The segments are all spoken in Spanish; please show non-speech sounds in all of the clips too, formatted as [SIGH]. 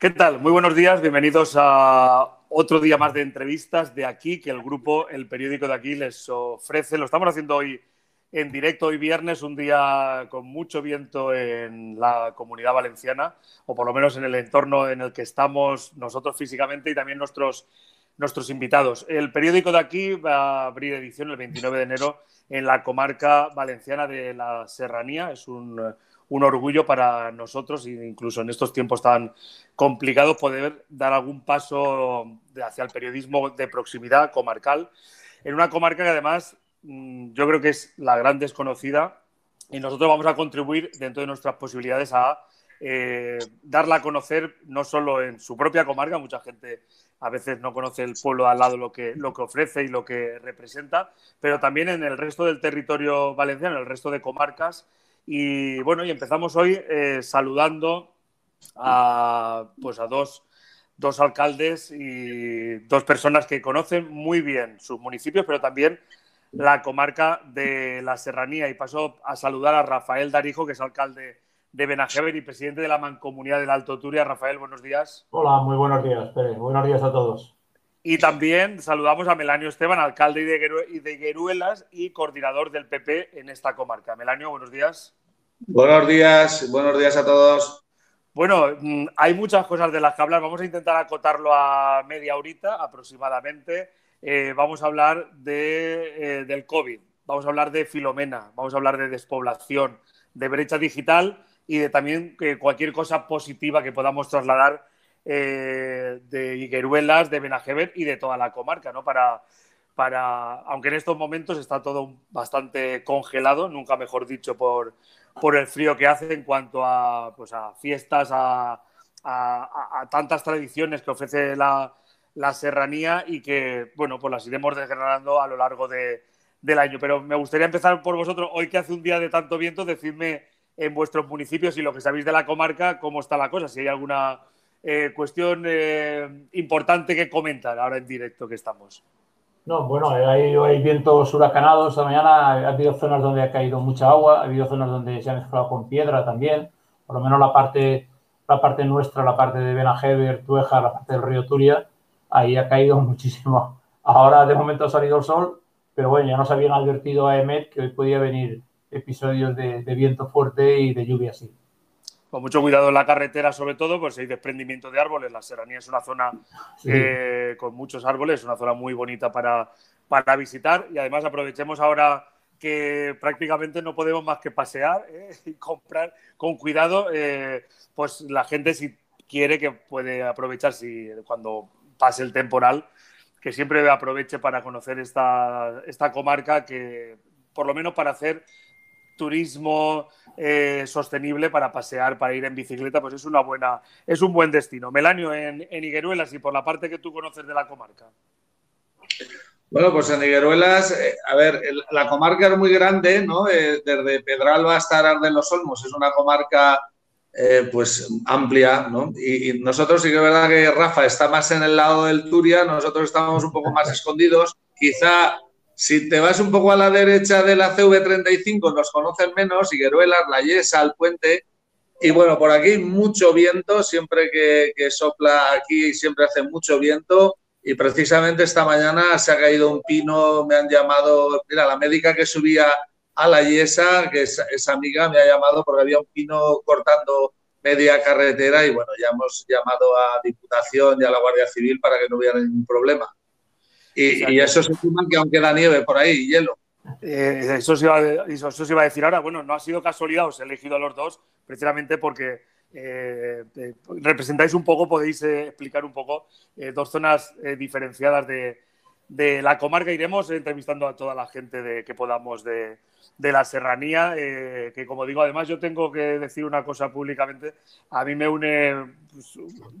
¿Qué tal? Muy buenos días, bienvenidos a otro día más de entrevistas de aquí que el grupo, el periódico de aquí les ofrece. Lo estamos haciendo hoy en directo, hoy viernes, un día con mucho viento en la comunidad valenciana, o por lo menos en el entorno en el que estamos nosotros físicamente y también nuestros, nuestros invitados. El periódico de aquí va a abrir edición el 29 de enero en la comarca valenciana de la Serranía. Es un un orgullo para nosotros, incluso en estos tiempos tan complicados, poder dar algún paso hacia el periodismo de proximidad comarcal, en una comarca que además mm, yo creo que es la gran desconocida y nosotros vamos a contribuir dentro de nuestras posibilidades a eh, darla a conocer no solo en su propia comarca, mucha gente a veces no conoce el pueblo al lado lo que, lo que ofrece y lo que representa, pero también en el resto del territorio valenciano, en el resto de comarcas y bueno, y empezamos hoy eh, saludando a, pues a dos, dos, alcaldes y dos personas que conocen muy bien sus municipios, pero también la comarca de la Serranía. Y paso a saludar a Rafael Darijo, que es alcalde de Benajever y presidente de la Mancomunidad del Alto Turia. Rafael, buenos días. Hola, muy buenos días, Pérez. Buenos días a todos. Y también saludamos a Melanio Esteban, alcalde de Gueruelas y coordinador del PP en esta comarca. Melanio, buenos días. Buenos días, buenos días a todos. Bueno, mm, hay muchas cosas de las que hablar. Vamos a intentar acotarlo a media horita aproximadamente. Eh, vamos a hablar de, eh, del COVID, vamos a hablar de Filomena, vamos a hablar de despoblación, de brecha digital y de también cualquier cosa positiva que podamos trasladar eh, de Higueruelas, de Benajever y de toda la comarca, ¿no? Para, para, aunque en estos momentos está todo bastante congelado, nunca mejor dicho, por, por el frío que hace en cuanto a, pues a fiestas, a, tantas tradiciones que ofrece la, serranía y que, bueno, pues las iremos desgranando a lo largo del año. Pero me gustaría empezar por vosotros, hoy que hace un día de tanto viento, decidme en vuestros municipios y lo que sabéis de la comarca, cómo está la cosa, si hay alguna eh, cuestión eh, importante que comentar ahora en directo que estamos. No, bueno, hay, hay, vientos huracanados esta mañana, ha habido zonas donde ha caído mucha agua, ha habido zonas donde se ha mezclado con piedra también, por lo menos la parte, la parte nuestra, la parte de Benajever, Tueja, la parte del río Turia, ahí ha caído [LAUGHS] muchísimo. Ahora de momento ha salido el sol, pero bueno, ya nos habían advertido a EMET que hoy podía venir episodios de viento fuerte y de lluvia así con mucho cuidado en la carretera, sobre todo, pues hay desprendimiento de árboles. La serranía es una zona eh, con muchos árboles, es una zona muy bonita para, para visitar y además aprovechemos ahora que prácticamente no podemos más que pasear eh, [LAUGHS] y comprar con cuidado. Eh, pues la gente si quiere que puede aprovechar si cuando pase el temporal, que siempre aproveche para conocer esta, esta comarca que por lo menos para hacer turismo eh, sostenible para pasear, para ir en bicicleta, pues es una buena, es un buen destino. Melanio, en, en y por la parte que tú conoces de la comarca. Bueno, pues en Higueruelas, eh, a ver, la comarca es muy grande, ¿no? Eh, desde Pedralba hasta Arde los Olmos es una comarca pues amplia, ¿no? Y, y, nosotros sí que es verdad que Rafa está más en el lado del Turia, nosotros estamos un poco más escondidos. Quizá si te vas un poco a la derecha de la CV35, nos conocen menos, Higueruelas, La Yesa, el puente. Y bueno, por aquí mucho viento, siempre que, sopla aquí siempre hace mucho viento. Y precisamente esta mañana se ha caído un pino, me han llamado, mira, la médica que subía a la Yesa, que es, es, amiga, me ha llamado porque había un pino cortando media carretera y bueno, ya hemos llamado a Diputación y a la Guardia Civil para que no hubiera ningún problema. Y, eso se suma que aunque da nieve por ahí, hielo. Eh, eso, se iba, a decir ahora. Bueno, no ha sido casualidad, os he elegido a los dos precisamente porque eh, eh, representáis un poco, podéis explicar un poco dos zonas diferenciadas de, la comarca. Iremos entrevistando a toda la gente de, que podamos de, la serranía, que como digo, además yo tengo que decir una cosa públicamente, a mí me une, pues,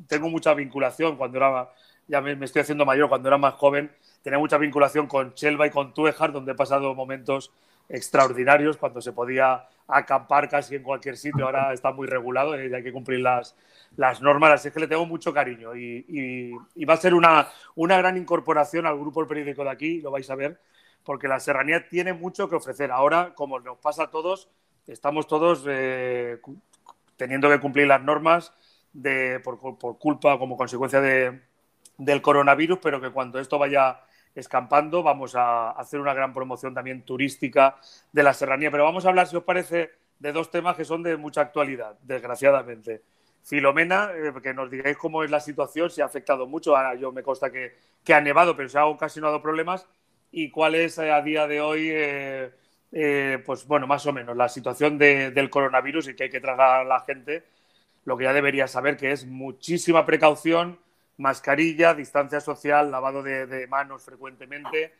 tengo mucha vinculación cuando era ya me, estoy haciendo mayor, cuando era más joven, tenía mucha vinculación con Chelva y con Tuejar, donde he pasado momentos extraordinarios, cuando se podía acampar casi en cualquier sitio, ahora está muy regulado y hay que cumplir las, las normas, así es que le tengo mucho cariño y, va a ser una, una, gran incorporación al grupo El Periódico de aquí, lo vais a ver, porque la serranía tiene mucho que ofrecer. Ahora, como nos pasa a todos, estamos todos eh, teniendo que cumplir las normas, de, por, por culpa, como consecuencia de, del coronavirus, pero que cuando esto vaya escampando vamos a hacer una gran promoción también turística de la serranía. Pero vamos a hablar, si os parece, de dos temas que son de mucha actualidad, desgraciadamente. Filomena, eh, que nos digáis cómo es la situación, si ha afectado mucho. Ahora yo me consta que, ha nevado, pero se ha ocasionado problemas. ¿Y cuál es eh, a día de hoy, eh, pues bueno, más o menos la situación del coronavirus y que hay que trasladar a la gente lo que ya debería saber, que es muchísima precaución, mascarilla, distancia social, lavado de, manos frecuentemente,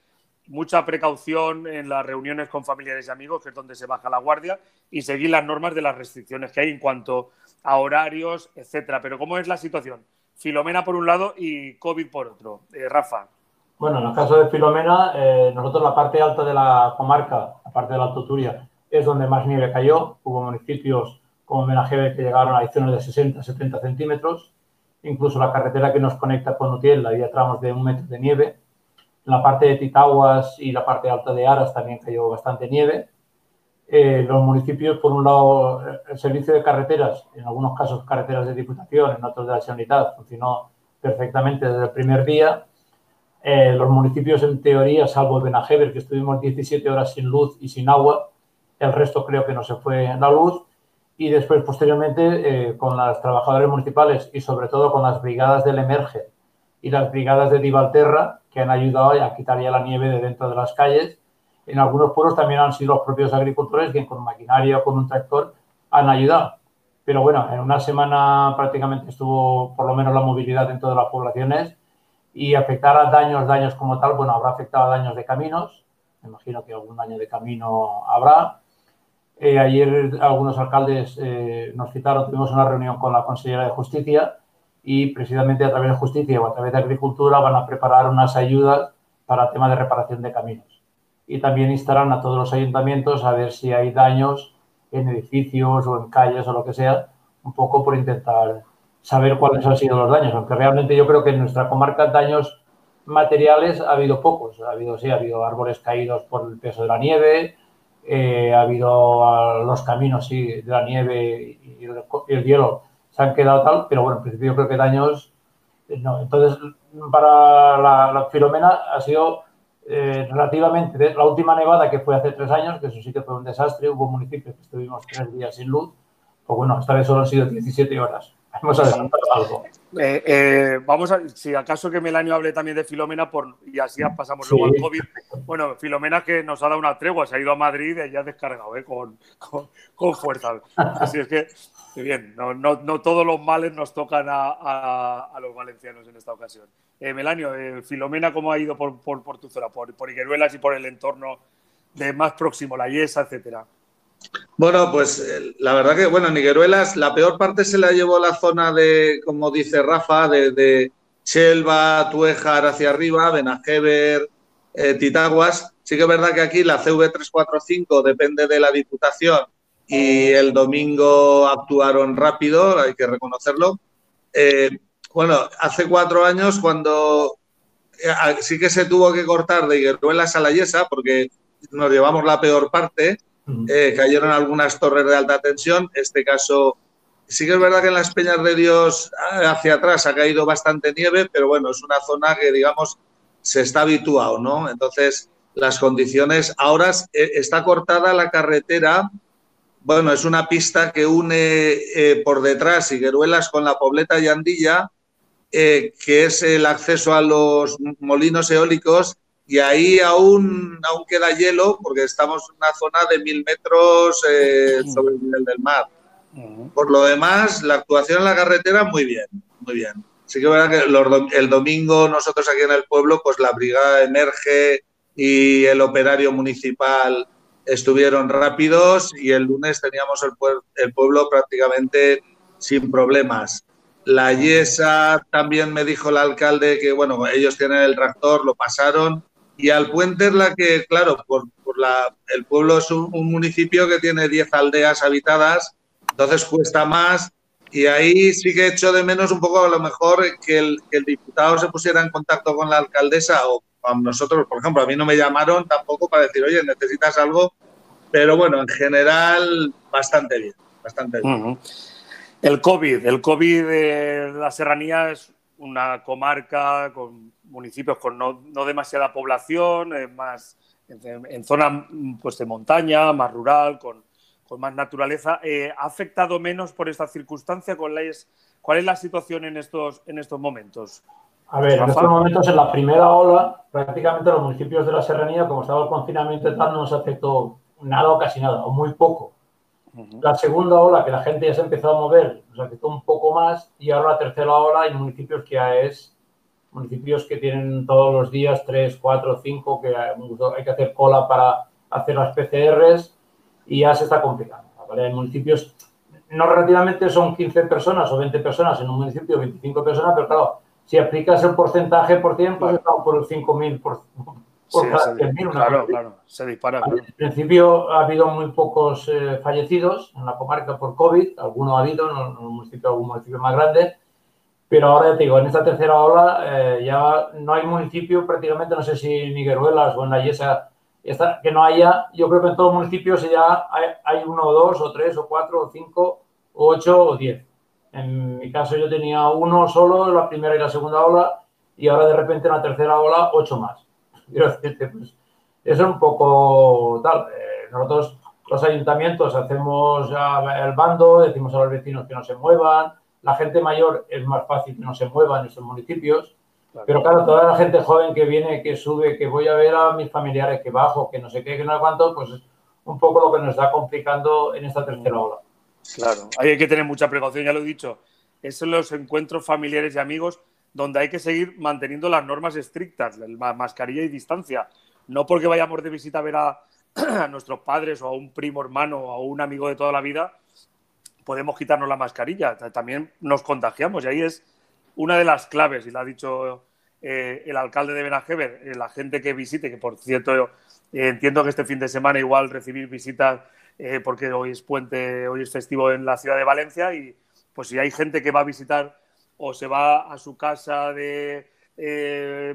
mucha precaución en las reuniones con familiares y amigos, que es donde se baja la guardia, y seguir las normas de las restricciones que hay en cuanto a horarios, etcétera. Pero ¿cómo es la situación? Filomena por un lado y COVID por otro. Eh, Rafa. Bueno, en el caso de Filomena, eh, nosotros la parte alta de la comarca, la parte de la Alto Turia, es donde más nieve cayó. Hubo municipios como Menajeve que llegaron a zonas de 60, 70 centímetros incluso la carretera que nos conecta con Utiel había tramos de un metro de nieve. La parte de Titaguas y la parte alta de Aras también cayó bastante nieve. Eh, los municipios, por un lado, el servicio de carreteras, en algunos casos carreteras de Diputación, en otros de la Sanidad, funcionó perfectamente desde el primer día. Eh, los municipios, en teoría, salvo Benajever, que estuvimos 17 horas sin luz y sin agua, el resto creo que no se fue en la luz y después, posteriormente, eh, con las trabajadoras municipales y sobre todo con las brigadas del Emerge y las brigadas de Divalterra, que han ayudado a quitar ya la nieve de dentro de las calles. En algunos pueblos también han sido los propios agricultores quienes con maquinaria o con un tractor han ayudado. Pero bueno, en una semana prácticamente estuvo por lo menos la movilidad en todas las poblaciones y afectar a daños, daños como tal, bueno, habrá afectado a daños de caminos, me imagino que algún daño de camino habrá, eh, ayer algunos alcaldes eh, nos citaron, tuvimos una reunión con la consejera de Justicia y precisamente a través de Justicia o a través de Agricultura van a preparar unas ayudas para el tema de reparación de caminos. Y también instarán a todos los ayuntamientos a ver si hay daños en edificios o en calles o lo que sea, un poco por intentar saber cuáles han sido los daños, aunque realmente yo creo que en nuestra comarca daños materiales ha habido pocos. Ha habido, sí, ha habido árboles caídos por el peso de la nieve, eh, ha habido los caminos sí, de la nieve y el, hielo se han quedado tal, pero bueno, en principio yo creo que daños eh, no. Entonces, para la, Filomena ha sido eh, relativamente, la última nevada que fue hace tres años, que eso sí que fue un desastre, hubo municipios que estuvimos tres días sin luz, pues bueno, esta vez solo han sido 17 horas. Hemos adelantado algo. Eh, eh, vamos a, si acaso que Melanio hable también de Filomena por, y así pasamos luego al COVID. Bueno, Filomena que nos ha dado una tregua, se ha ido a Madrid y ya ha descargado eh, con, con, fuerza. Así es que, bien, no, no, todos los males nos tocan a, los valencianos en esta ocasión. Melanio, Filomena, ¿cómo ha ido por, por, tu zona? Por, por Igueruelas y por el entorno de más próximo, la Yesa, etcétera. Bueno, pues eh, la verdad que, bueno, Nigueruelas, la peor parte se la llevó la zona de, como dice Rafa, de, de Chelva, Tuejar hacia arriba, Benajever, eh, Titaguas. Sí que es verdad que aquí la CV345 depende de la Diputación y el domingo actuaron rápido, hay que reconocerlo. Eh, bueno, hace cuatro años cuando sí que se tuvo que cortar de Higueruelas a la Yesa porque nos llevamos la peor parte eh, cayeron algunas torres de alta tensión. Este caso, sí que es verdad que en las Peñas de Dios ah, hacia atrás ha caído bastante nieve, pero bueno, es una zona que, digamos, se está habituado, ¿no? Entonces, las condiciones. Ahora eh, está cortada la carretera. Bueno, es una pista que une eh, por detrás Higueruelas con la Pobleta y Andilla, que es el acceso a los molinos eólicos y ahí aún, aún queda hielo porque estamos en una zona de mil metros eh, sobre el nivel del mar. Por lo demás, la actuación en la carretera muy bien, muy bien. Sí que verdad que el domingo nosotros aquí en el pueblo, pues la brigada emerge y el operario municipal estuvieron rápidos y el lunes teníamos el, el pueblo prácticamente sin problemas. La Yesa también me dijo el alcalde que, bueno, ellos tienen el tractor, lo pasaron y al puente es la que, claro, por, la, el pueblo es un, municipio que tiene 10 aldeas habitadas, entonces cuesta más. Y ahí sí que echo de menos un poco a lo mejor que el, el diputado se pusiera en contacto con la alcaldesa o con nosotros, por ejemplo, a mí no me llamaron tampoco para decir, oye, necesitas algo, pero bueno, en general bastante bien, bastante bien. El COVID, el COVID de la serranía es una comarca con municipios con no, demasiada población, eh, más en, zona pues, de montaña, más rural, con, más naturaleza. Eh, ¿Ha afectado menos por esta circunstancia? ¿Cuál es, cuál es la situación en estos, en estos momentos? A ver, en estos momentos, en la primera ola, prácticamente los municipios de la serranía, como estaba el confinamiento y tal, no nos afectó nada o casi nada, o muy poco. La segunda ola, que la gente ya se empezó a mover, nos afectó un poco más, y ahora la tercera ola hay municipios que ya es municipios que tienen todos los días 3, 4, 5, que hay que hacer cola para hacer las PCRs y ya se está complicando. Hay municipios, no relativamente son 15 personas o 20 personas en un municipio, 25 personas, pero claro, si aplicas el porcentaje por tiempo, pues estamos por el 5.000 por, por cada 100.000. Claro, claro, se dispara. En principio ha habido muy pocos eh, fallecidos en la comarca por COVID, alguno ha habido en un municipio, algún municipio más grande, pero ahora ya te digo, en esta tercera ola eh, ya no hay municipio, prácticamente no sé si Nigueruelas o en la Yesa, que no haya, yo creo que en todos los municipios ya hay, uno o dos o tres o cuatro o cinco o ocho o diez. En mi caso yo tenía uno solo, la primera y la segunda ola, y ahora de repente en la tercera ola, ocho más. [LAUGHS] Pues, eso es un poco tal. Eh, nosotros, los ayuntamientos, hacemos el bando, decimos a los vecinos que no se muevan. La gente mayor es más fácil que no se mueva en esos municipios. Pero claro, toda la gente joven que viene, que sube, que voy a ver a mis familiares, que bajo, que no sé qué, que no sé cuánto, pues es un poco lo que nos está complicando en esta tercera ola. Claro, hay que tener mucha precaución, ya lo he dicho. Esos son los encuentros familiares y amigos donde hay que seguir manteniendo las normas estrictas, la mascarilla y distancia. No porque vayamos de visita a ver [CLEARS THROAT] a, nuestros padres o a un primo hermano o a un amigo de toda la vida, podemos quitarnos la mascarilla. También nos contagiamos y ahí es una de las claves, y lo ha dicho eh, el alcalde de Benajever, eh, la gente que visite, que por cierto eh, entiendo que este fin de semana igual recibir visitas porque hoy es puente, hoy es festivo en la ciudad de Valencia y pues si hay gente que va a visitar o se va a su casa de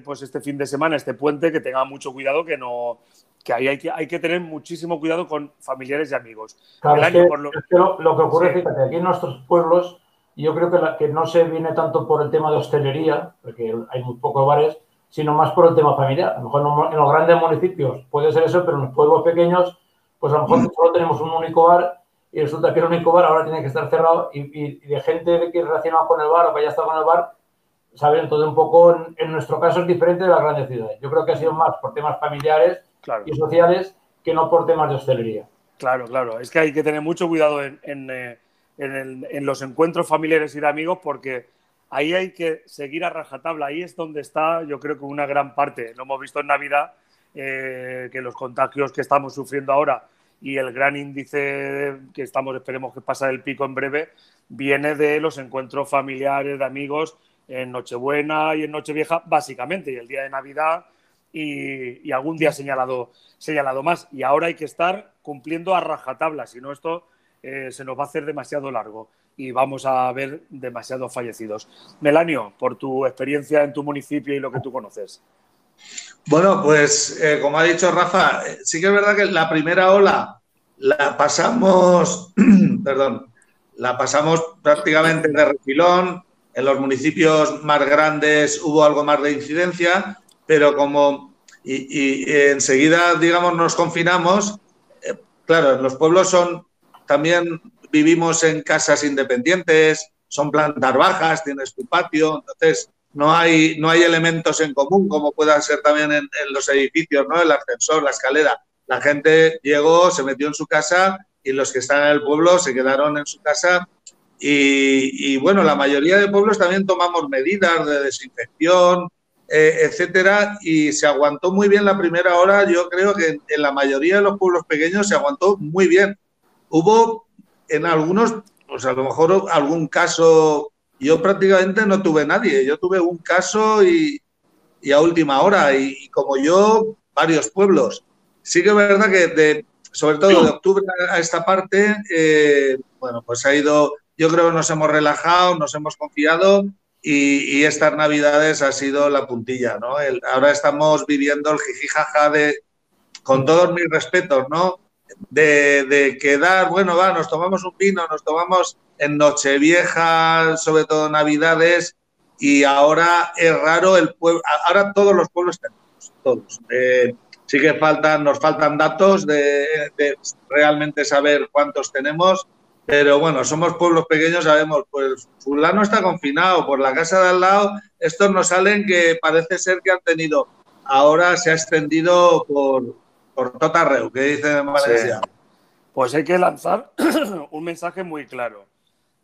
pues este fin de semana, este puente, que tenga mucho cuidado, que no que ahí hay que, hay que tener muchísimo cuidado con familiares y amigos. lo... que ocurre, fíjate, aquí en nuestros pueblos, yo creo que, que no se viene tanto por el tema de hostelería, porque hay muy pocos bares, sino más por el tema familiar. A lo mejor en los grandes municipios puede ser eso, pero en los pueblos pequeños pues a lo mejor solo tenemos un único bar y resulta que el único bar ahora tiene que estar cerrado y, de gente que relacionada con el bar o que ya está con el bar, ¿saben? Entonces, un poco en, nuestro caso es diferente de las grandes ciudades. Yo creo que ha sido más por temas familiares y sociales que no por temas de hostelería. Claro, claro. Es que hay que tener mucho cuidado en, eh, los encuentros familiares y de amigos porque ahí hay que seguir a rajatabla. Ahí es donde está, yo creo que una gran parte. Lo hemos visto en Navidad eh, que los contagios que estamos sufriendo ahora y el gran índice que estamos, esperemos que pase el pico en breve, viene de los encuentros familiares, de amigos en Nochebuena y en Nochevieja, básicamente, y el día de Navidad y, algún día señalado, señalado más. Y ahora hay que estar cumpliendo a rajatabla, si no esto eh, se nos va a hacer demasiado largo y vamos a ver demasiados fallecidos. Melanio, por tu experiencia en tu municipio y lo que tú conoces. Bueno, pues eh, como ha dicho Rafa, sí que es verdad que la primera ola la pasamos, [CLEARS THROAT] perdón, la pasamos prácticamente de refilón. En los municipios más grandes hubo algo más de incidencia, pero como y, enseguida, digamos, nos confinamos, eh, claro, los pueblos son también vivimos en casas independientes, son plantas bajas, tienes tu patio, entonces no hay, no hay elementos en común, como puedan ser también en, los edificios, ¿no? El ascensor, la escalera. La gente llegó, se metió en su casa y los que están en el pueblo se quedaron en su casa. Y, bueno, la mayoría de pueblos también tomamos medidas de desinfección, eh, etcétera, y se aguantó muy bien la primera hora. Yo creo que en la mayoría de los pueblos pequeños se aguantó muy bien. Hubo en algunos, pues a lo mejor algún caso yo prácticamente no tuve nadie. Yo tuve un caso y, a última hora, y, como yo, varios pueblos. Sí que es verdad que, sobre todo de octubre a esta parte, eh, bueno, pues ha ido, yo creo que nos hemos relajado, nos hemos confiado y, estas navidades ha sido la puntilla, ¿no? ahora estamos viviendo el jijijaja de, con todos mis respetos, ¿no? de, quedar, bueno, va, nos tomamos un vino, nos tomamos en Nochevieja, sobre todo Navidades, y ahora es raro el pueblo, ahora todos los pueblos tenemos, todos. Eh, sí que faltan, nos faltan datos de, realmente saber cuántos tenemos, pero bueno, somos pueblos pequeños, sabemos, pues fulano está confinado, por la casa de al lado, estos nos salen que parece ser que han tenido, ahora se ha extendido por, por Totarreu, que dice en Valencia. Pues hay que lanzar [CLEARS THROAT] un mensaje muy claro.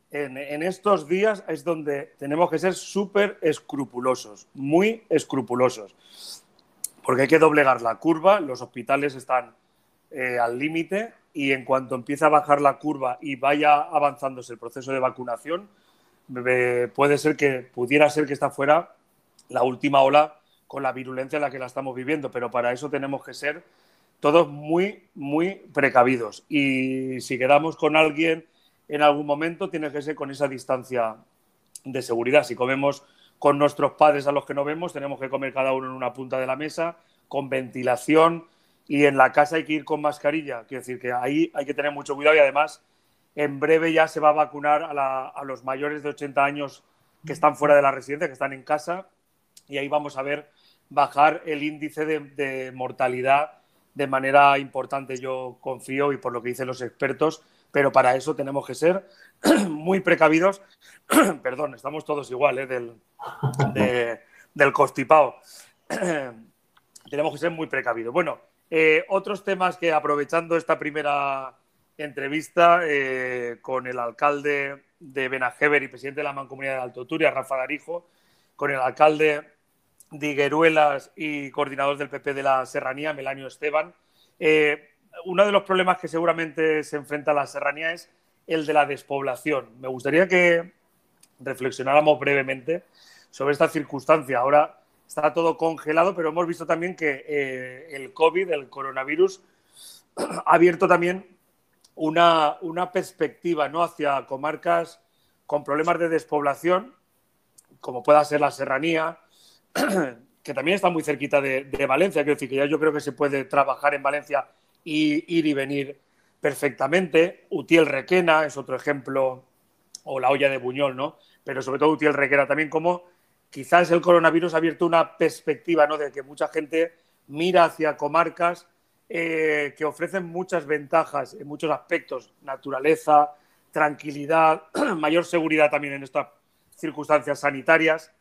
En, estos días es donde tenemos que ser súper escrupulosos, muy escrupulosos, porque hay que doblegar la curva, los hospitales están eh, al límite y en cuanto empiece a bajar la curva y vaya avanzándose el proceso de vacunación, puede ser que pudiera ser que esta fuera la última ola con la virulencia en la que la estamos viviendo, pero para eso tenemos que ser todos muy, muy precavidos. Y si quedamos con alguien en algún momento, tiene que ser con esa distancia de seguridad. Si comemos con nuestros padres a los que no vemos, tenemos que comer cada uno en una punta de la mesa, con ventilación y en la casa hay que ir con mascarilla. Quiero decir que ahí hay que tener mucho cuidado y además en breve ya se va a vacunar a, los mayores de 80 años que están fuera de la residencia, que están en casa y ahí vamos a ver bajar el índice de mortalidad de manera importante, yo confío, y por lo que dicen los expertos, pero para eso tenemos que ser [CLEARS THROAT] muy precavidos. [CLEARS THROAT] Perdón, estamos todos igual ¿eh? del, del constipado. [CLEARS THROAT] tenemos que ser muy precavidos. Bueno, eh, otros temas que aprovechando esta primera entrevista eh, con el alcalde de Benajever y presidente de la Mancomunidad de Alto Turia, Rafa Darijo, con el alcalde de y coordinador del PP de la Serranía, Melanio Esteban. Eh, uno de los problemas que seguramente se enfrenta la Serranía es el de la despoblación. Me gustaría que reflexionáramos brevemente sobre esta circunstancia. Ahora está todo congelado, pero hemos visto también que eh, el COVID, el coronavirus, [CLEARS THROAT] ha abierto también una, una perspectiva ¿no? hacia comarcas con problemas de despoblación, como pueda ser la Serranía, [CLEARS THROAT] que también está muy cerquita de, Valencia, quiero decir que ya yo creo que se puede trabajar en Valencia y ir y venir perfectamente. Utiel Requena es otro ejemplo, o la olla de Buñol, ¿no? Pero sobre todo Utiel Requena también como quizás el coronavirus ha abierto una perspectiva, ¿no? De que mucha gente mira hacia comarcas eh, que ofrecen muchas ventajas en muchos aspectos, naturaleza, tranquilidad, [CLEARS THROAT] mayor seguridad también en estas circunstancias sanitarias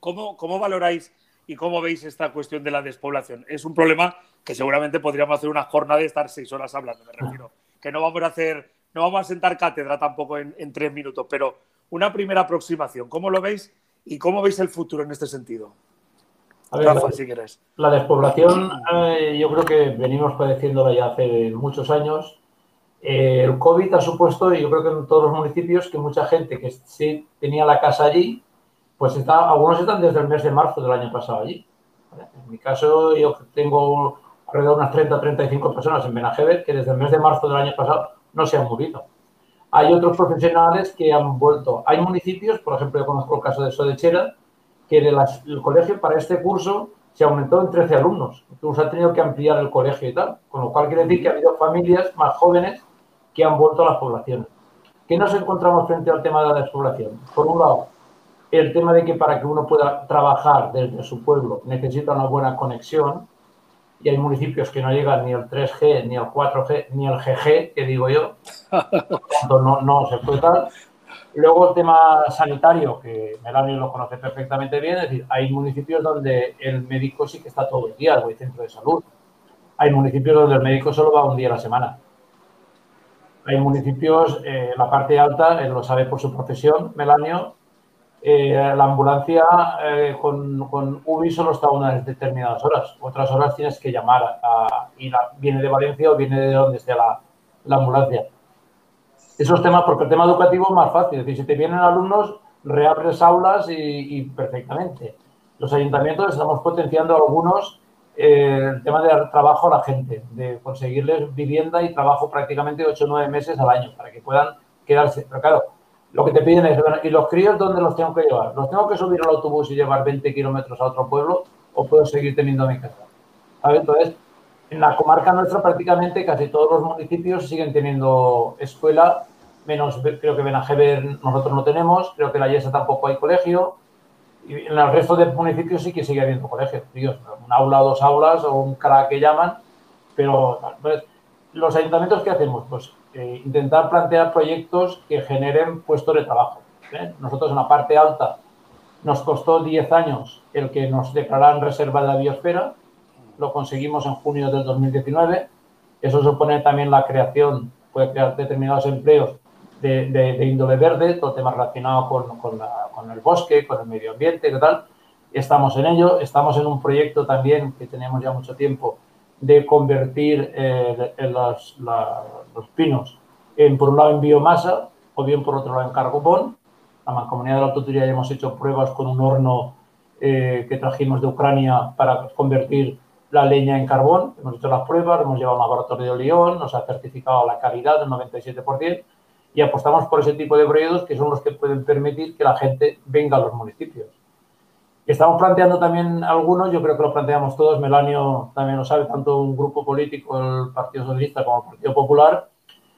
¿Cómo, ¿Cómo valoráis y cómo veis esta cuestión de la despoblación? Es un problema que seguramente podríamos hacer una jornada de estar seis horas hablando, me refiero. Que no vamos a hacer, no vamos a sentar cátedra tampoco en, tres minutos, pero una primera aproximación. ¿Cómo lo veis y cómo veis el futuro en este sentido? Rafa, si quieres. La despoblación, eh, yo creo que venimos padeciéndola ya hace muchos años. Eh, el COVID ha supuesto, y yo creo que en todos los municipios, que mucha gente que sí tenía la casa allí, pues está, algunos están desde el mes de marzo del año pasado allí. En mi caso, yo tengo alrededor de unas 30 o 35 personas en Benajever que desde el mes de marzo del año pasado no se han movido. Hay otros profesionales que han vuelto. Hay municipios, por ejemplo, yo conozco el caso de Sodechera, que el colegio para este curso se aumentó en 13 alumnos. Incluso ha tenido que ampliar el colegio y tal. Con lo cual quiere decir que ha habido familias más jóvenes que han vuelto a las poblaciones. ¿Qué nos encontramos frente al tema de la despoblación? Por un lado, el tema de que para que uno pueda trabajar desde su pueblo necesita una buena conexión y hay municipios que no llegan ni al 3G, ni al 4G, ni al GG, que digo yo, [LAUGHS] no, no se puede dar. Luego el tema sanitario, que Melanie lo conoce perfectamente bien, es decir, hay municipios donde el médico sí que está todo el día, el centro de salud. Hay municipios donde el médico solo va un día a la semana. Hay municipios, eh, la parte alta, él lo sabe por su profesión, Melanio, eh, la ambulancia eh, con, con, UBI solo está unas determinadas horas. Otras horas tienes que llamar a, y viene de Valencia o viene de donde esté la, la, ambulancia. Esos temas, porque el tema educativo es más fácil. Es decir, si te vienen alumnos, reabres aulas y, perfectamente. Los ayuntamientos estamos potenciando algunos eh, el tema del trabajo a la gente, de conseguirles vivienda y trabajo prácticamente 8 o 9 meses al año para que puedan quedarse. Pero claro, lo que te piden es, ¿y los críos dónde los tengo que llevar? ¿Los tengo que subir al autobús y llevar 20 kilómetros a otro pueblo o puedo seguir teniendo mi casa? Entonces, En la comarca nuestra prácticamente casi todos los municipios siguen teniendo escuela, menos creo que Benajever nosotros no tenemos, creo que en la Yesa tampoco hay colegio, y en el resto de municipios sí que sigue habiendo colegio, un aula, dos aulas o un CRA que llaman, pero pues, los ayuntamientos ¿qué hacemos? Pues eh, intentar plantear proyectos que generen puestos de trabajo. ¿eh? Nosotros en la parte alta nos costó 10 años el que nos declararan reserva de la biosfera, lo conseguimos en junio del 2019. Eso supone también la creación, puede crear determinados empleos de, índole verde, todo tema relacionado con, el bosque, con el medio ambiente y tal. Estamos en ello. Estamos en un proyecto también que tenemos ya mucho tiempo de convertir eh, los, pinos en, por un lado, en biomasa o bien por otro lado en carbón. La Mancomunidad de la Autoturía ya hemos hecho pruebas con un horno eh, que trajimos de Ucrania para convertir la leña en carbón. Hemos hecho las pruebas, hemos llevado al laboratorio de Lyon, nos ha certificado la calidad del 97% y apostamos por ese tipo de proyectos que son los que pueden permitir que la gente venga a los municipios. Estamos planteando también algunos, yo creo que lo planteamos todos, Melanio también lo sabe, tanto un grupo político, el Partido Socialista como el Partido Popular,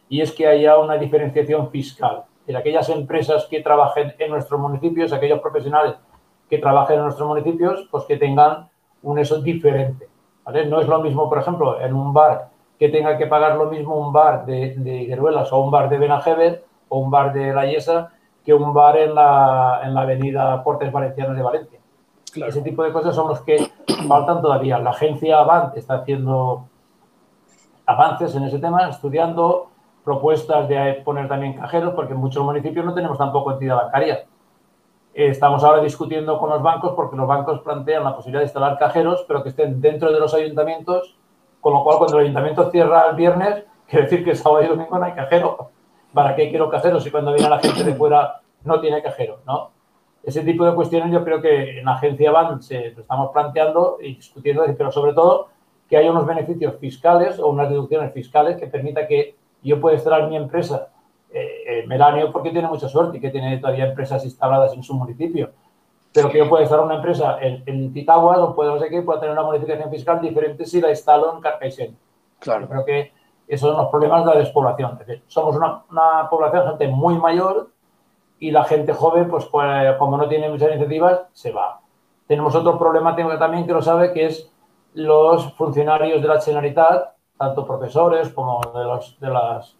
y es que haya una diferenciación fiscal. De aquellas empresas que trabajen en nuestros municipios, aquellos profesionales que trabajen en nuestros municipios, pues que tengan un eso diferente. No es lo mismo, por ejemplo, en un bar que tenga que pagar lo mismo un bar de, de o un bar de Benajever o un bar de La Yesa que un bar en la, en la avenida Portes Valencianos de Valencia. Ese tipo de cosas son los que [CLEARS THROAT] faltan todavía. La agencia Avant está haciendo avances en ese tema, estudiando propuestas de poner también cajeros, porque en muchos municipios no tenemos tampoco entidad bancaria. Estamos ahora discutiendo con los bancos porque los bancos plantean la posibilidad de instalar cajeros, pero que estén dentro de los ayuntamientos, con lo cual cuando el ayuntamiento cierra el viernes, [LAUGHS] quiere decir que sábado y domingo no hay cajero. ¿Para qué quiero cajeros si cuando viene la gente de fuera no tiene cajero? ¿no? Ese tipo de cuestiones yo creo que en la agencia van se lo estamos planteando y discutiendo, pero sobre todo que haya unos beneficios fiscales o unas deducciones fiscales que permita que yo pueda en mi empresa eh, eh, Melanio porque tiene mucha suerte y que tiene todavía empresas instaladas en su municipio. Pero que yo pueda estar una empresa en, en Titaguas o puede, no sé qué, pueda tener una modificación fiscal diferente si la instalo en Carcaixent. Claro. creo que esos son los problemas de la despoblación. somos una, una población gente muy mayor y la gente joven, pues, pues, como no tiene muchas iniciativas, se va. Tenemos otro problema también que lo sabe, que es los funcionarios de la Generalitat, tanto profesores como de, los, de las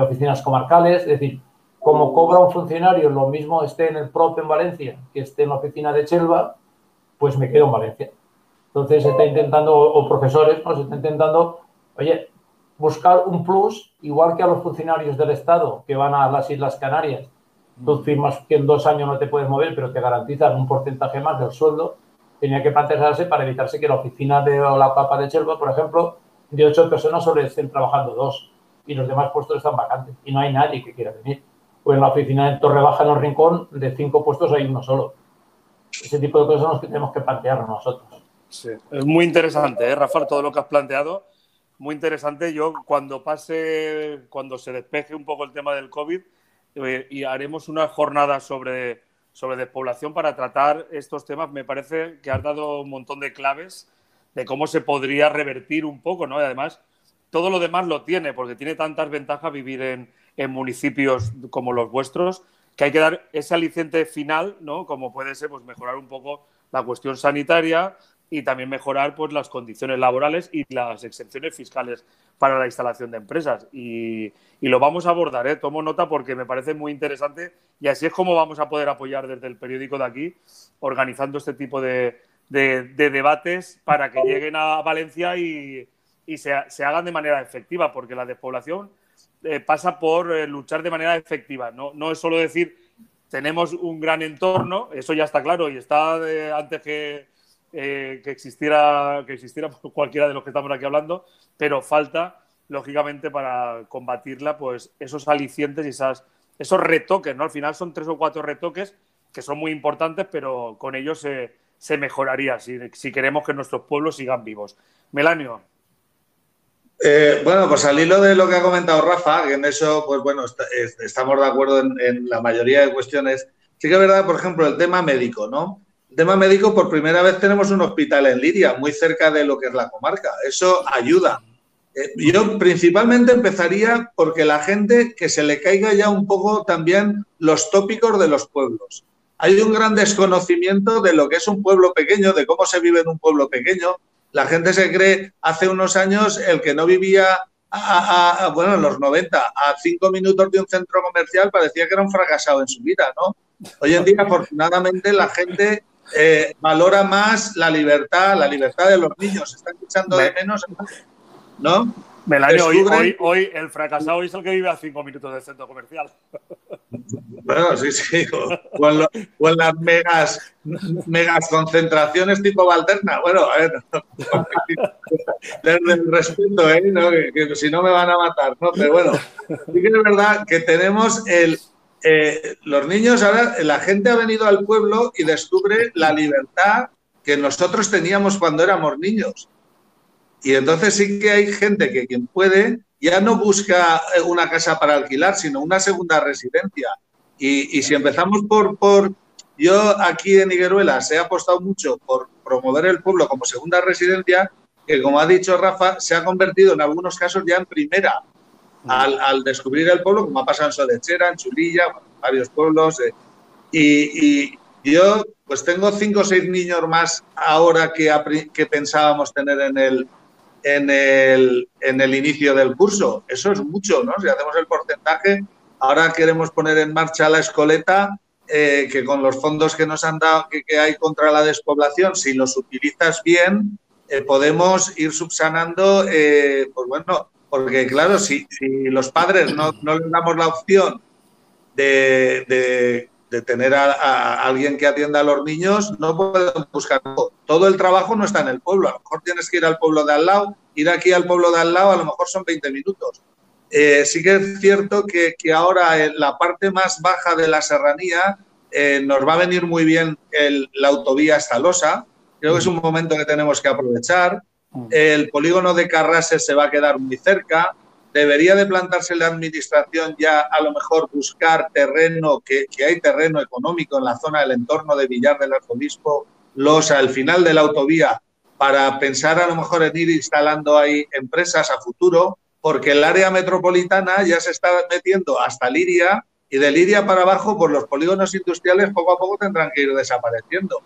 oficinas comarcales, es decir, como cobra un funcionario, lo mismo esté en el propio en Valencia que esté en la oficina de Chelva, pues me quedo en Valencia. Entonces se está intentando, o profesores, ¿no? se está intentando, oye, buscar un plus, igual que a los funcionarios del Estado que van a las Islas Canarias. Tú firmas que en dos años no te puedes mover, pero te garantizan un porcentaje más del sueldo. Tenía que plantearse para evitarse que la oficina de la papa de Chelva, por ejemplo, de ocho personas solo estén trabajando dos y los demás puestos están vacantes y no hay nadie que quiera venir. Pues en la oficina de Torre Baja, en el Rincón, de cinco puestos hay uno solo. Ese tipo de cosas son los que tenemos que plantearnos nosotros. Sí, es muy interesante, ¿eh, Rafael, todo lo que has planteado. Muy interesante. Yo, cuando pase, cuando se despeje un poco el tema del COVID, eh, y haremos una jornada sobre, sobre despoblación para tratar estos temas. Me parece que has dado un montón de claves de cómo se podría revertir un poco, ¿no? Y además, todo lo demás lo tiene, porque tiene tantas ventajas vivir en, municipios como los vuestros, que hay que dar ese aliciente final, ¿no? Como puede ser, pues mejorar un poco la cuestión sanitaria y también mejorar pues las condiciones laborales y las exenciones fiscales para la instalación de empresas. Y, lo vamos a abordar, ¿eh? tomo nota porque me parece muy interesante y así es como vamos a poder apoyar desde el periódico de aquí, organizando este tipo de, de debates para que lleguen a Valencia y, y se, se, hagan de manera efectiva, porque la despoblación eh, pasa por eh, luchar de manera efectiva. No, no es solo decir tenemos un gran entorno, eso ya está claro y está antes que, eh, que, existiera, que existiera [LAUGHS] cualquiera de los que estamos aquí hablando, pero falta, lógicamente, para combatirla, pues esos alicientes y esas, esos retoques, ¿no? Al final son tres o cuatro retoques que son muy importantes, pero con ellos se, mejoraría si, si queremos que nuestros pueblos sigan vivos. Melanio. Eh, bueno, pues al hilo de lo que ha comentado Rafa, que en eso, pues bueno, estamos de acuerdo en, la mayoría de cuestiones. Sí que es verdad, por ejemplo, el tema médico, ¿no? Tema médico, por primera vez tenemos un hospital en Liria, muy cerca de lo que es la comarca. Eso ayuda. Eh, yo principalmente empezaría porque la gente que se le caiga ya un poco también los tópicos de los pueblos. Hay un gran desconocimiento de lo que es un pueblo pequeño, de cómo se vive en un pueblo pequeño. La gente se cree, hace unos años, el que no vivía, bueno, en los 90, a cinco minutos de un centro comercial, parecía que era un fracasado en su vida, ¿no? Hoy en día, afortunadamente, la gente eh, valora más la libertad, la libertad de los niños. Están echando de menos, ¿no? Melanio, hoy, hoy, el fracasado es el que vive a cinco minutos del centro comercial. Bueno, sí, sí. En, las megas, megas concentraciones tipo Valterna. Bueno, a ver, desde el respeto, ¿eh? Que, si no me van a matar, ¿no? Pero bueno, sí que es verdad que tenemos el, eh, los niños, ahora la gente ha venido al pueblo y descubre la libertad que nosotros teníamos cuando éramos niños. Y entonces sí que hay gente que quien puede ya no busca eh, una casa para alquilar, sino una segunda residencia. Y, si empezamos por, por, yo aquí en Higueruelas he apostado mucho por promover el pueblo como segunda residencia, que como ha dicho Rafa, se ha convertido en algunos casos ya en primera al, descubrir el pueblo, como ha pasado en Sodechera, en Chulilla, varios pueblos. Eh, y, yo pues tengo cinco o seis niños más ahora que, que pensábamos tener en el, en, el, en el inicio del curso. Eso es mucho, ¿no? Si hacemos el porcentaje, ahora queremos poner en marcha la escoleta, eh, que con los fondos que nos han dado, que, hay contra la despoblación, si los utilizas bien, eh, podemos ir subsanando, pues bueno, porque claro, si, los padres no, les damos la opción de, tener a, alguien que atienda a los niños, no pueden buscar todo. Todo el trabajo no está en el pueblo. A lo mejor tienes que ir al pueblo de al lado, ir aquí al pueblo de al lado, a lo mejor son 20 minutos. Eh, sí que es cierto que, ahora en la parte más baja de la serranía eh, nos va a venir muy bien la autovía hasta Losa. Creo que es un momento que tenemos que aprovechar. El polígono de Carrases se va a quedar muy cerca. Debería de plantarse la administración ya a lo mejor buscar terreno, que, hay terreno económico en la zona del entorno de Villar del Arzobispo, Losa, al final de la autovía, para pensar a lo mejor en ir instalando ahí empresas a futuro, porque el área metropolitana ya se está metiendo hasta Liria y de Liria para abajo, por los polígonos industriales poco a poco tendrán que ir desapareciendo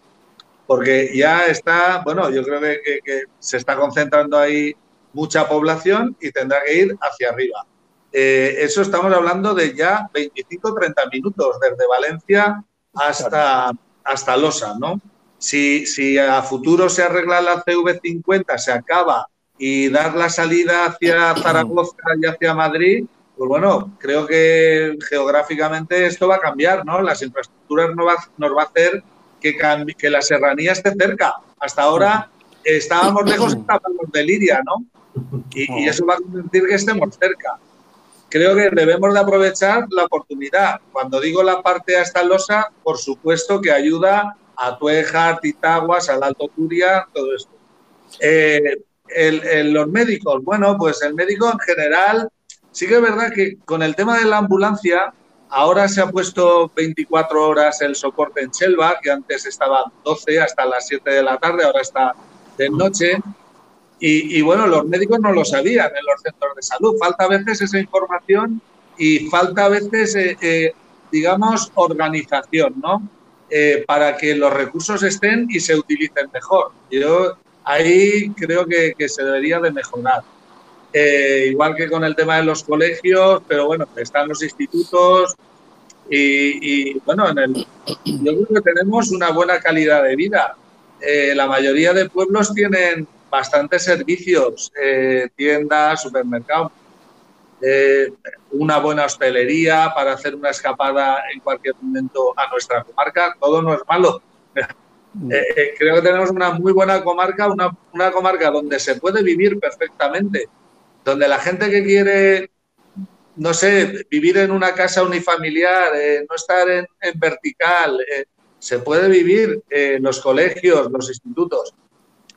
porque ya está, bueno, yo creo que, se está concentrando ahí mucha población y tendrá que ir hacia arriba. Eh, eso estamos hablando de ya 25-30 minutos, desde Valencia hasta, hasta Losa, ¿no? Si, si a futuro se arregla la CV50, se acaba y dar la salida hacia Zaragoza y hacia Madrid, pues bueno, creo que geográficamente esto va a cambiar, ¿no? Las infraestructuras nos va, nos va a hacer que, la serranía esté cerca. Hasta ahora estábamos lejos, estábamos de Liria, ¿no? Y, eso va a permitir que estemos cerca. Creo que debemos de aprovechar la oportunidad. Cuando digo la parte hasta losa, por supuesto que ayuda a Tueja, Titaguas, al Alto Turia, todo esto. Eh, los médicos, bueno, pues el médico en general, sí que es verdad que con el tema de la ambulancia, Ahora se ha puesto 24 horas el soporte en Chelva, que antes estaba 12 hasta las 7 de la tarde, ahora está de noche. Y, bueno, los médicos no lo sabían en los centros de salud. Falta a veces esa información y falta a veces, eh, eh, digamos, organización, ¿no? Eh, para que los recursos estén y se utilicen mejor. Yo ahí creo que, que se debería de mejorar. Eh, igual que con el tema de los colegios, pero bueno, están los institutos y, bueno, en el, yo creo que tenemos una buena calidad de vida. Eh, la mayoría de pueblos tienen bastantes servicios, eh, tiendas, supermercados, una buena hostelería para hacer una escapada en cualquier momento a nuestra comarca. Todo no es malo. creo que tenemos una muy buena comarca, una, una comarca donde se puede vivir perfectamente donde la gente que quiere, no sé, vivir en una casa unifamiliar, eh, no estar en, vertical, eh, se puede vivir en los colegios, los institutos.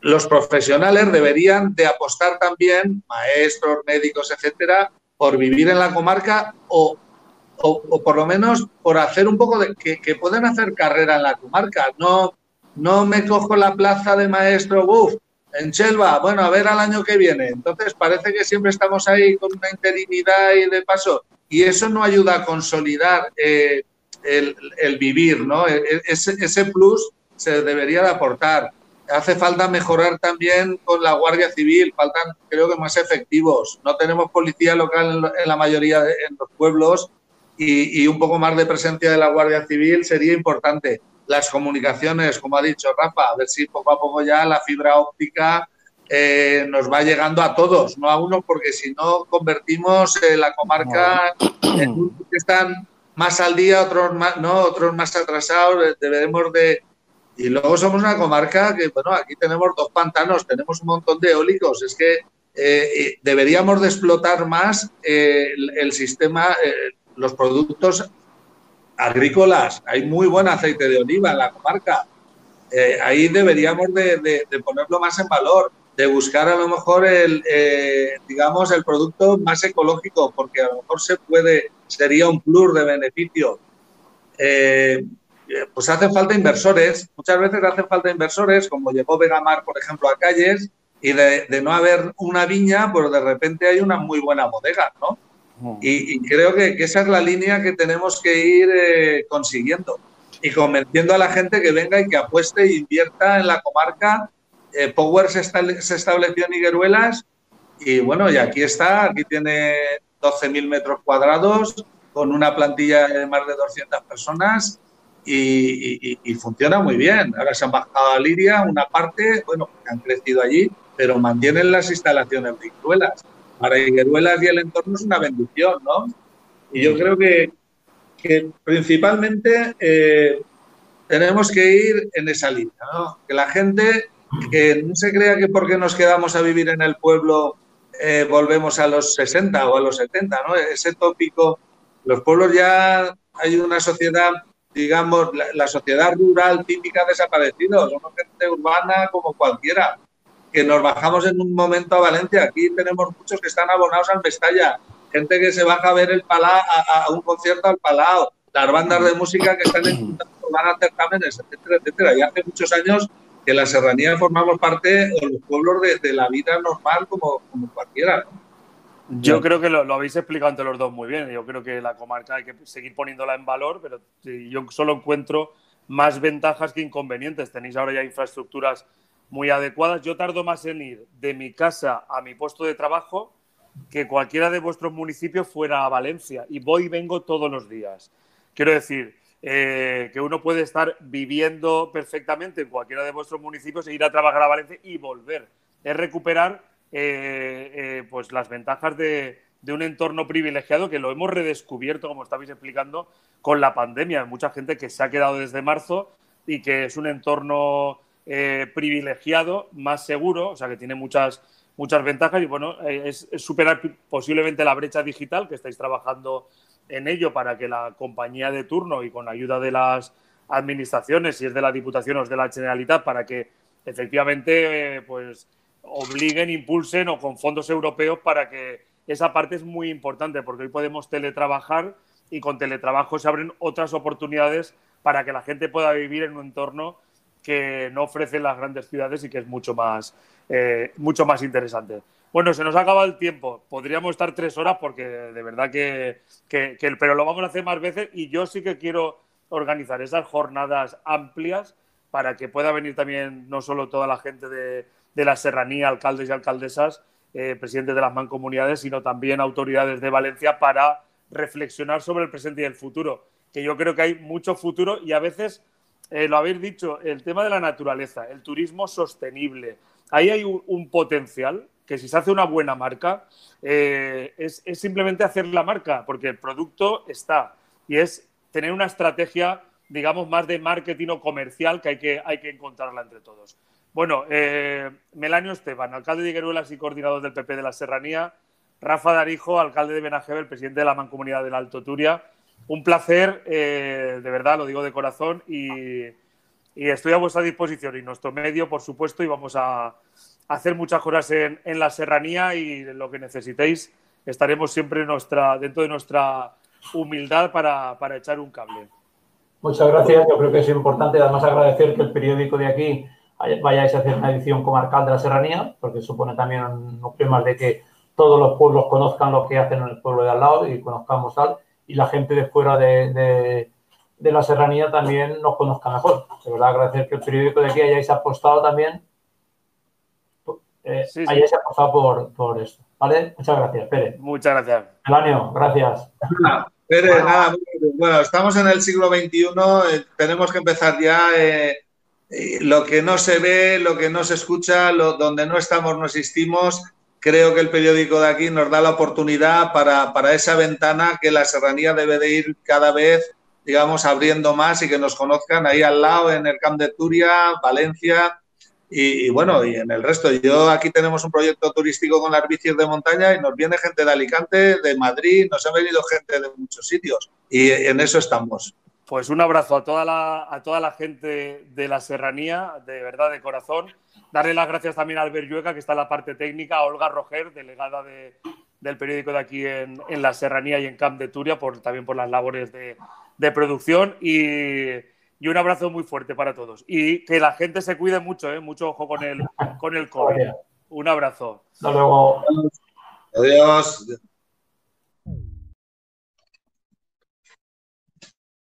Los profesionales deberían de apostar también, maestros, médicos, etcétera, por vivir en la comarca o, por lo menos por hacer un poco de que, que puedan hacer carrera en la comarca, no no me cojo la plaza de maestro, uff, en Chelva, bueno, a ver al año que viene. Entonces parece que siempre estamos ahí con una interinidad y de paso, y eso no ayuda a consolidar eh, el, vivir, ¿no? E, e, ese, ese plus se debería de aportar. Hace falta mejorar también con la Guardia Civil, faltan creo que más efectivos. No tenemos policía local en la mayoría de los pueblos y, un poco más de presencia de la Guardia Civil sería importante. Las comunicaciones, como ha dicho Rafa, a ver si poco a poco ya la fibra óptica eh, nos va llegando a todos, no a uno, porque si no convertimos eh, la comarca en unos que están más al día, otros más, no, otros más atrasados. Deberemos de, y luego somos una comarca que, bueno, aquí tenemos dos pantanos, tenemos un montón de eólicos. Es que eh, deberíamos de explotar más eh, el, sistema, eh, los productos agrícolas. Hay muy buen aceite de oliva en la comarca. ahí deberíamos de, ponerlo más en valor, de buscar a lo mejor el, digamos, el producto más ecológico, porque a lo mejor se puede, sería un plus de beneficio. Eh, pues hacen falta inversores. Muchas veces hacen falta inversores, como llegó Vegamar, por ejemplo, a calles, y de, no haber una viña, pues de repente hay una muy buena bodega, ¿no? Y, creo que, esa es la línea que tenemos que ir eh, consiguiendo y convenciendo a la gente que venga y que apueste e invierta en la comarca. Eh, Power se, se, estableció en Higueruelas y bueno, y aquí está, aquí tiene 12.000 metros cuadrados con una plantilla de más de 200 personas y, funciona muy bien. Ahora se han bajado a Liria una parte, bueno, han crecido allí, pero mantienen las instalaciones de Higueruelas. Para Higueruelas y el entorno es una bendición, ¿no? Y yo creo que, que principalmente eh, tenemos que ir en esa línea, ¿no? Que la gente que no se crea que porque nos quedamos a vivir en el pueblo eh, volvemos a los 60 o a los 70, ¿no? Ese tópico, los pueblos ya hay una sociedad digamos, la, sociedad rural típica ha desaparecido. Somos gente urbana como cualquiera. Que nos bajamos en un momento a Valencia. Aquí tenemos muchos que están abonados al Mestalla. Gente que se baja a ver el a, un concierto al Palau. Las bandas de música que están en van a certámenes, etcétera, etcétera. Y hace muchos años que la serranía formamos parte, o los pueblos, de, la vida normal como, como cualquiera. Yo creo que lo, habéis explicado entre los dos muy bien. Yo creo que la comarca hay que seguir poniéndola en valor, pero yo solo encuentro más ventajas que inconvenientes. Tenéis ahora ya infraestructuras muy adecuadas. Yo tardo más en ir de mi casa a mi puesto de trabajo que cualquiera de vuestros municipios fuera a Valencia. Y voy y vengo todos los días. Quiero decir eh, que uno puede estar viviendo perfectamente en cualquiera de vuestros municipios e ir a trabajar a Valencia y volver. Es recuperar eh, eh, pues las ventajas de, un entorno privilegiado que lo hemos redescubierto, como estabais explicando, con la pandemia. Mucha gente que se ha quedado desde marzo y que es un entorno eh, privilegiado, más seguro, o sea, que tiene muchas, muchas ventajas y bueno, es, superar posiblemente la brecha digital, que estáis trabajando en ello para que la compañía de turno y con ayuda de las administraciones, si es de la Diputación o de la Generalitat, para que efectivamente pues obliguen, impulsen o con fondos europeos para que esa parte es muy importante porque hoy podemos teletrabajar y con teletrabajo se abren otras oportunidades para que la gente pueda vivir en un entorno que no ofrecen las grandes ciudades y que es mucho más, eh, mucho más interesante. Bueno, se nos ha acabado el tiempo. Podríamos estar tres horas porque de verdad que, que, que, pero lo vamos a hacer más veces y yo sí que quiero organizar esas jornadas amplias para que pueda venir también no solo toda la gente de, de la serranía, alcaldes y alcaldesas, eh, presidentes de las mancomunidades, sino también autoridades de Valencia para reflexionar sobre el presente y el futuro. Que yo creo que hay mucho futuro y a veces, eh, lo habéis dicho, el tema de la naturaleza, el turismo sostenible. Ahí hay un, potencial que si se hace una buena marca, eh, es, simplemente hacer la marca, porque el producto está y es tener una estrategia, digamos, más de marketing o comercial que hay que, hay que encontrarla entre todos. Bueno, eh, Melanio Esteban, alcalde de Higueruelas y coordinador del PP de la Serranía. Rafa Darijo, alcalde de Benajebel, presidente de la Mancomunidad del Alto Turia. Un placer, eh, de verdad, lo digo de corazón, y, estoy a vuestra disposición y nuestro medio, por supuesto, y vamos a hacer muchas cosas en, la Serranía y lo que necesitéis. Estaremos siempre nuestra, dentro de nuestra humildad para echar un cable. Muchas gracias. Yo creo que es importante además agradecer que el periódico de aquí vayáis a hacer una edición comarcal de la serranía, porque supone también unos temas de que todos los pueblos conozcan lo que hacen en el pueblo de al lado y conozcamos tal, y la gente de fuera de, la serranía también nos conozca mejor. De verdad, agradecer que el periódico de aquí hayáis apostado también, eh, hayáis apostado por, por esto. ¿Vale? Muchas gracias, Pérez. Muchas gracias. Elanio, gracias. Pérez, nada, bueno, estamos en el siglo XXI, eh, tenemos que empezar ya. Eh, lo que no se ve, lo que no se escucha, lo, donde no estamos, no existimos. Creo que el periódico de aquí nos da la oportunidad para, para esa ventana que la serranía debe de ir cada vez, digamos, abriendo más y que nos conozcan ahí al lado, en el Camp de Turia, Valencia, y, bueno, y en el resto, yo aquí tenemos un proyecto turístico con las bicis de montaña y nos viene gente de Alicante, de Madrid, nos ha venido gente de muchos sitios y en eso estamos. Pues un abrazo a toda la, a toda la gente de la serranía, de verdad, de corazón. Darle las gracias también a Albert Llueca, que está en la parte técnica, a Olga Roger, delegada del periódico de aquí en, la serranía y en Camp de Turia, por, también por las labores de, de producción. Y y un abrazo muy fuerte para todos. Y que la gente se cuide mucho, ¿eh? mucho ojo con el, con el COVID. Un abrazo. Hasta luego. Adiós.